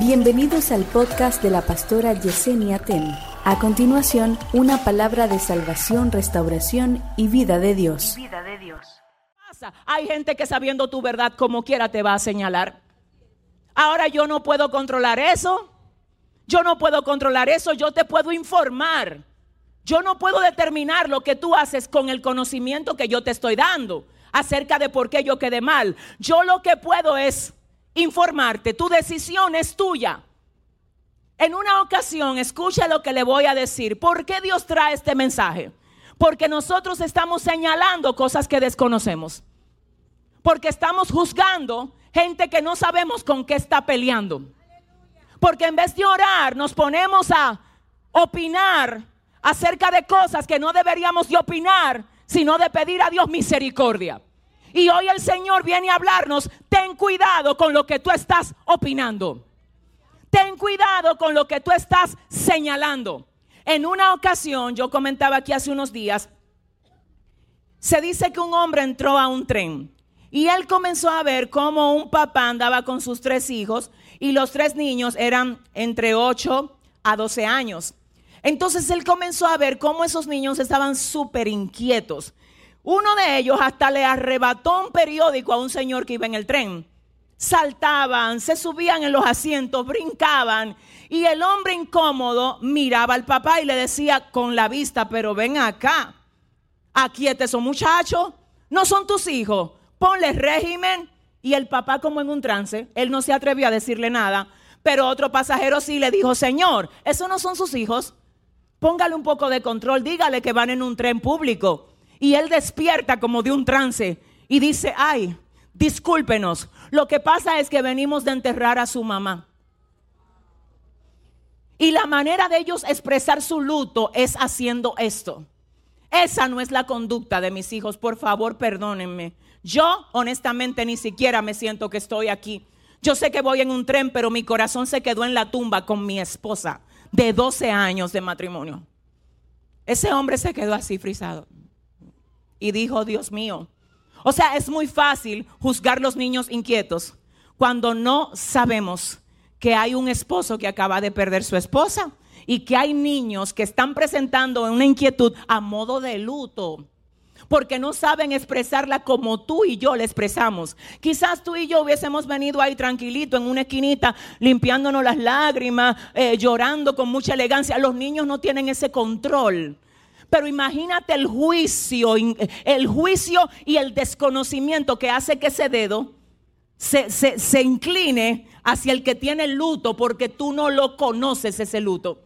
Bienvenidos al podcast de la pastora Yesenia Ten. A continuación, una palabra de salvación, restauración y vida de Dios. Vida de Dios. Hay gente que sabiendo tu verdad como quiera te va a señalar. Ahora yo no puedo controlar eso. Yo no puedo controlar eso. Yo te puedo informar. Yo no puedo determinar lo que tú haces con el conocimiento que yo te estoy dando acerca de por qué yo quedé mal. Yo lo que puedo es informarte. Tu decisión es tuya. En una ocasión, escucha lo que le voy a decir. ¿Por qué Dios trae este mensaje? Porque nosotros estamos señalando cosas que desconocemos. Porque estamos juzgando gente que no sabemos con qué está peleando. Porque en vez de orar, nos ponemos a opinar acerca de cosas que no deberíamos de opinar, sino de pedir a Dios misericordia. Y hoy el Señor viene a hablarnos, ten cuidado con lo que tú estás opinando. Ten cuidado con lo que tú estás señalando. En una ocasión, yo comentaba aquí hace unos días, se dice que un hombre entró a un tren y él comenzó a ver cómo un papá andaba con sus tres hijos y los tres niños eran entre 8 a 12 años. Entonces él comenzó a ver cómo esos niños estaban súper inquietos uno de ellos hasta le arrebató un periódico a un señor que iba en el tren. Saltaban, se subían en los asientos, brincaban. Y el hombre incómodo miraba al papá y le decía con la vista, pero ven acá, aquí esos muchachos, no son tus hijos, ponle régimen. Y el papá como en un trance, él no se atrevió a decirle nada, pero otro pasajero sí le dijo, Señor, esos no son sus hijos, póngale un poco de control, dígale que van en un tren público. Y él despierta como de un trance y dice, ay, discúlpenos, lo que pasa es que venimos de enterrar a su mamá. Y la manera de ellos expresar su luto es haciendo esto. Esa no es la conducta de mis hijos, por favor, perdónenme. Yo honestamente ni siquiera me siento que estoy aquí. Yo sé que voy en un tren, pero mi corazón se quedó en la tumba con mi esposa de 12 años de matrimonio. Ese hombre se quedó así frisado y dijo, Dios mío. O sea, es muy fácil juzgar los niños inquietos cuando no sabemos que hay un esposo que acaba de perder su esposa y que hay niños que están presentando una inquietud a modo de luto porque no saben expresarla como tú y yo la expresamos. Quizás tú y yo hubiésemos venido ahí tranquilito en una esquinita, limpiándonos las lágrimas, eh, llorando con mucha elegancia. Los niños no tienen ese control. Pero imagínate el juicio, el juicio y el desconocimiento que hace que ese dedo se, incline hacia el que tiene el luto porque tú no lo conoces ese luto.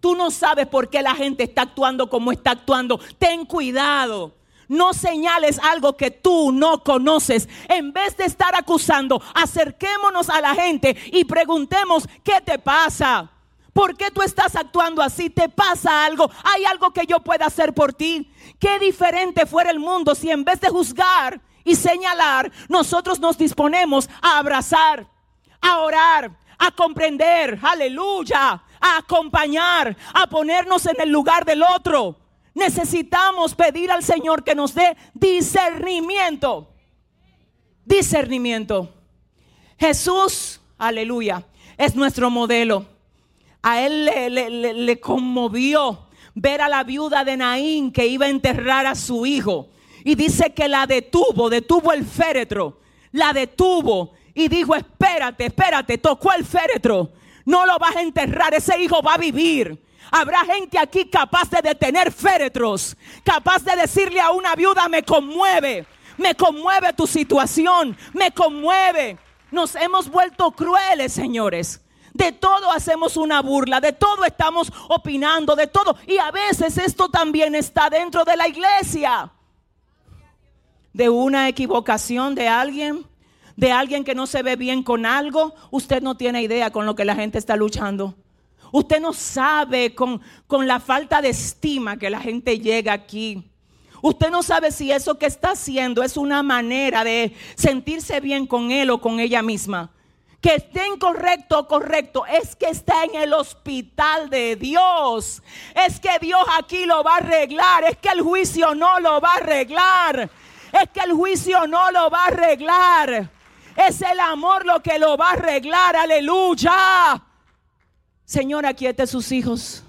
Tú no sabes por qué la gente está actuando como está actuando. Ten cuidado. No señales algo que tú no conoces. En vez de estar acusando, acerquémonos a la gente y preguntemos, ¿qué te pasa? ¿Por qué tú estás actuando así? ¿Te pasa algo? ¿Hay algo que yo pueda hacer por ti? Qué diferente fuera el mundo si en vez de juzgar y señalar, nosotros nos disponemos a abrazar, a orar, a comprender, aleluya, a acompañar, a ponernos en el lugar del otro. Necesitamos pedir al Señor que nos dé discernimiento. Discernimiento. Jesús, aleluya, es nuestro modelo. A él le, conmovió ver a la viuda de Naín que iba a enterrar a su hijo. Y dice que la detuvo, detuvo el féretro, la detuvo y dijo, espérate, espérate, tocó el féretro. No lo vas a enterrar, ese hijo va a vivir. Habrá gente aquí capaz de detener féretros, capaz de decirle a una viuda, me conmueve, me conmueve tu situación, me conmueve. Nos hemos vuelto crueles, señores. De todo hacemos una burla, de todo estamos opinando, de todo. Y a veces esto también está dentro de la iglesia. De una equivocación de alguien, de alguien que no se ve bien con algo, usted no tiene idea con lo que la gente está luchando. Usted no sabe con, con la falta de estima que la gente llega aquí. Usted no sabe si eso que está haciendo es una manera de sentirse bien con él o con ella misma que esté incorrecto o correcto, es que está en el hospital de Dios. Es que Dios aquí lo va a arreglar, es que el juicio no lo va a arreglar. Es que el juicio no lo va a arreglar. Es el amor lo que lo va a arreglar, aleluya. Señor, aquiete sus hijos.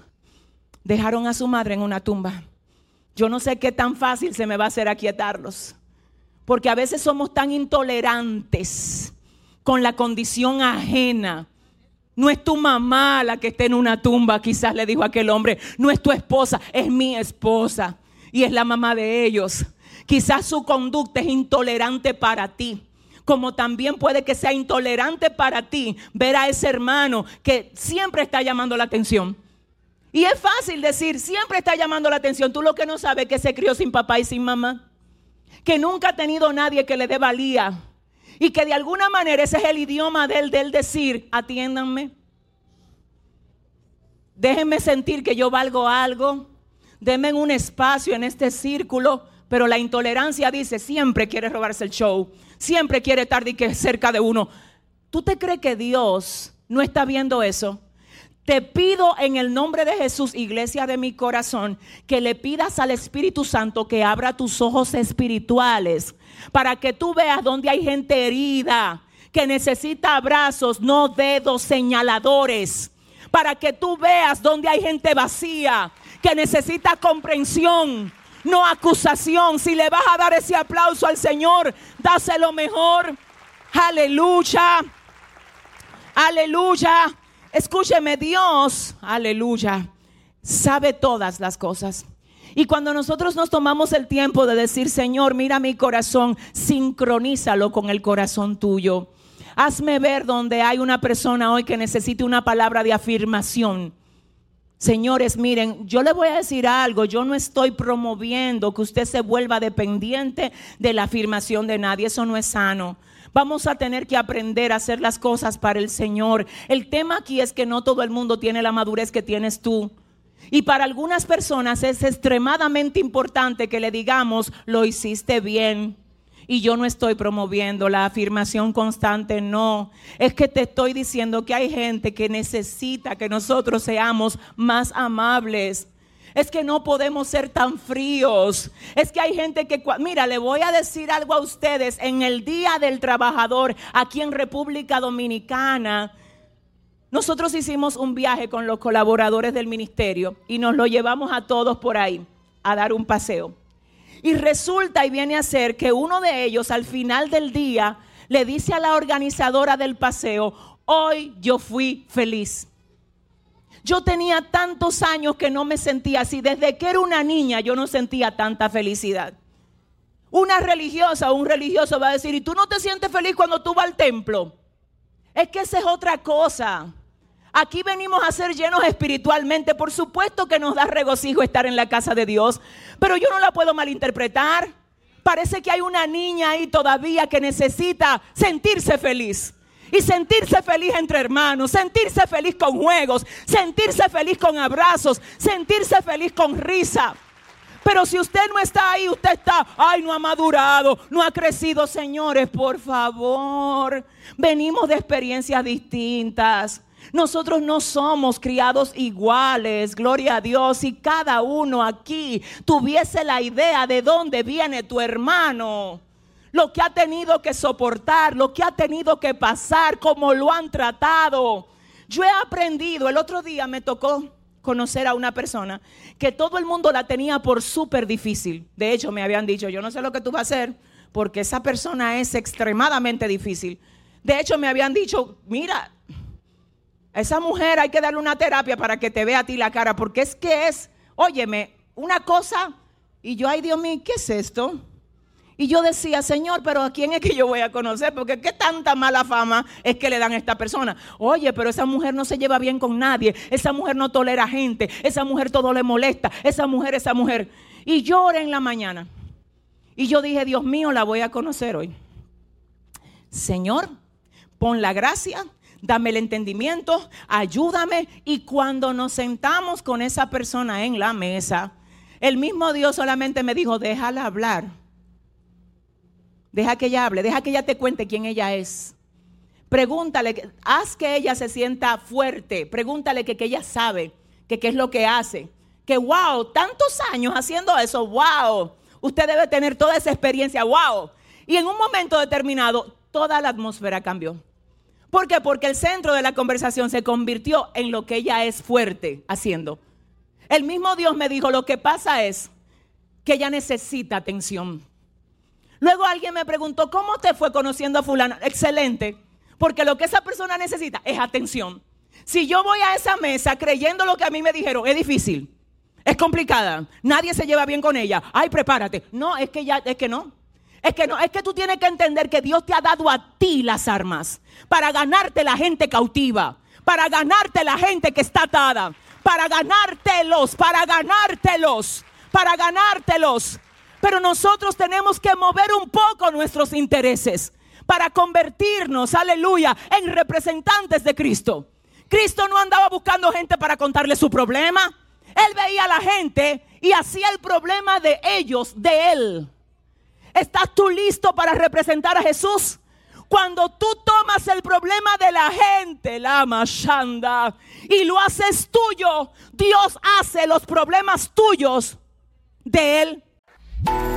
Dejaron a su madre en una tumba. Yo no sé qué tan fácil se me va a hacer aquietarlos. Porque a veces somos tan intolerantes con la condición ajena. No es tu mamá la que está en una tumba, quizás le dijo aquel hombre. No es tu esposa, es mi esposa. Y es la mamá de ellos. Quizás su conducta es intolerante para ti. Como también puede que sea intolerante para ti ver a ese hermano que siempre está llamando la atención. Y es fácil decir, siempre está llamando la atención. Tú lo que no sabes es que se crió sin papá y sin mamá. Que nunca ha tenido nadie que le dé valía. Y que de alguna manera ese es el idioma de él, de decir, atiéndanme. Déjenme sentir que yo valgo algo. Denme un espacio en este círculo. Pero la intolerancia dice, siempre quiere robarse el show. Siempre quiere estar cerca de uno. ¿Tú te crees que Dios no está viendo eso? Te pido en el nombre de Jesús, iglesia de mi corazón, que le pidas al Espíritu Santo que abra tus ojos espirituales para que tú veas donde hay gente herida, que necesita abrazos, no dedos señaladores. Para que tú veas donde hay gente vacía, que necesita comprensión, no acusación. Si le vas a dar ese aplauso al Señor, dáselo mejor. Aleluya. Aleluya. Escúcheme, Dios, aleluya, sabe todas las cosas. Y cuando nosotros nos tomamos el tiempo de decir, Señor, mira mi corazón, sincronízalo con el corazón tuyo. Hazme ver donde hay una persona hoy que necesite una palabra de afirmación. Señores, miren, yo le voy a decir algo, yo no estoy promoviendo que usted se vuelva dependiente de la afirmación de nadie, eso no es sano. Vamos a tener que aprender a hacer las cosas para el Señor. El tema aquí es que no todo el mundo tiene la madurez que tienes tú. Y para algunas personas es extremadamente importante que le digamos, lo hiciste bien. Y yo no estoy promoviendo la afirmación constante, no. Es que te estoy diciendo que hay gente que necesita que nosotros seamos más amables, es que no podemos ser tan fríos. Es que hay gente que, mira, le voy a decir algo a ustedes. En el Día del Trabajador, aquí en República Dominicana, nosotros hicimos un viaje con los colaboradores del ministerio y nos lo llevamos a todos por ahí a dar un paseo. Y resulta y viene a ser que uno de ellos al final del día le dice a la organizadora del paseo, hoy yo fui feliz. Yo tenía tantos años que no me sentía así. Desde que era una niña yo no sentía tanta felicidad. Una religiosa o un religioso va a decir, ¿y tú no te sientes feliz cuando tú vas al templo? Es que esa es otra cosa. Aquí venimos a ser llenos espiritualmente. Por supuesto que nos da regocijo estar en la casa de Dios, pero yo no la puedo malinterpretar. Parece que hay una niña ahí todavía que necesita sentirse feliz y sentirse feliz entre hermanos, sentirse feliz con juegos, sentirse feliz con abrazos, sentirse feliz con risa. Pero si usted no está ahí, usted está, ay, no ha madurado, no ha crecido, señores, por favor. Venimos de experiencias distintas. Nosotros no somos criados iguales, gloria a Dios. Si cada uno aquí tuviese la idea de dónde viene tu hermano, lo que ha tenido que soportar, lo que ha tenido que pasar, cómo lo han tratado. Yo he aprendido, el otro día me tocó conocer a una persona que todo el mundo la tenía por súper difícil. De hecho, me habían dicho, yo no sé lo que tú vas a hacer porque esa persona es extremadamente difícil. De hecho, me habían dicho, mira, a esa mujer hay que darle una terapia para que te vea a ti la cara, porque es que es, óyeme, una cosa, y yo, ay Dios mío, ¿qué es esto? Y yo decía, Señor, pero ¿a quién es que yo voy a conocer? Porque qué tanta mala fama es que le dan a esta persona. Oye, pero esa mujer no se lleva bien con nadie. Esa mujer no tolera gente. Esa mujer todo le molesta. Esa mujer, esa mujer. Y yo en la mañana. Y yo dije, Dios mío, la voy a conocer hoy. Señor, pon la gracia, dame el entendimiento, ayúdame. Y cuando nos sentamos con esa persona en la mesa, el mismo Dios solamente me dijo, déjala hablar Deja que ella hable, deja que ella te cuente quién ella es. Pregúntale, haz que ella se sienta fuerte. Pregúntale que, que ella sabe, que qué es lo que hace. Que wow, tantos años haciendo eso, wow. Usted debe tener toda esa experiencia, wow. Y en un momento determinado, toda la atmósfera cambió. ¿Por qué? Porque el centro de la conversación se convirtió en lo que ella es fuerte haciendo. El mismo Dios me dijo, lo que pasa es que ella necesita atención. Luego alguien me preguntó, ¿cómo te fue conociendo a fulano? Excelente, porque lo que esa persona necesita es atención. Si yo voy a esa mesa creyendo lo que a mí me dijeron, es difícil, es complicada, nadie se lleva bien con ella. Ay, prepárate. No, es que ya, es que no. Es que no, es que tú tienes que entender que Dios te ha dado a ti las armas para ganarte la gente cautiva, para ganarte la gente que está atada, para ganártelos, para ganártelos, para ganártelos. Pero nosotros tenemos que mover un poco nuestros intereses para convertirnos, aleluya, en representantes de Cristo. Cristo no andaba buscando gente para contarle su problema. Él veía a la gente y hacía el problema de ellos, de él. ¿Estás tú listo para representar a Jesús? Cuando tú tomas el problema de la gente, la machanda, y lo haces tuyo, Dios hace los problemas tuyos de Él. Thank you.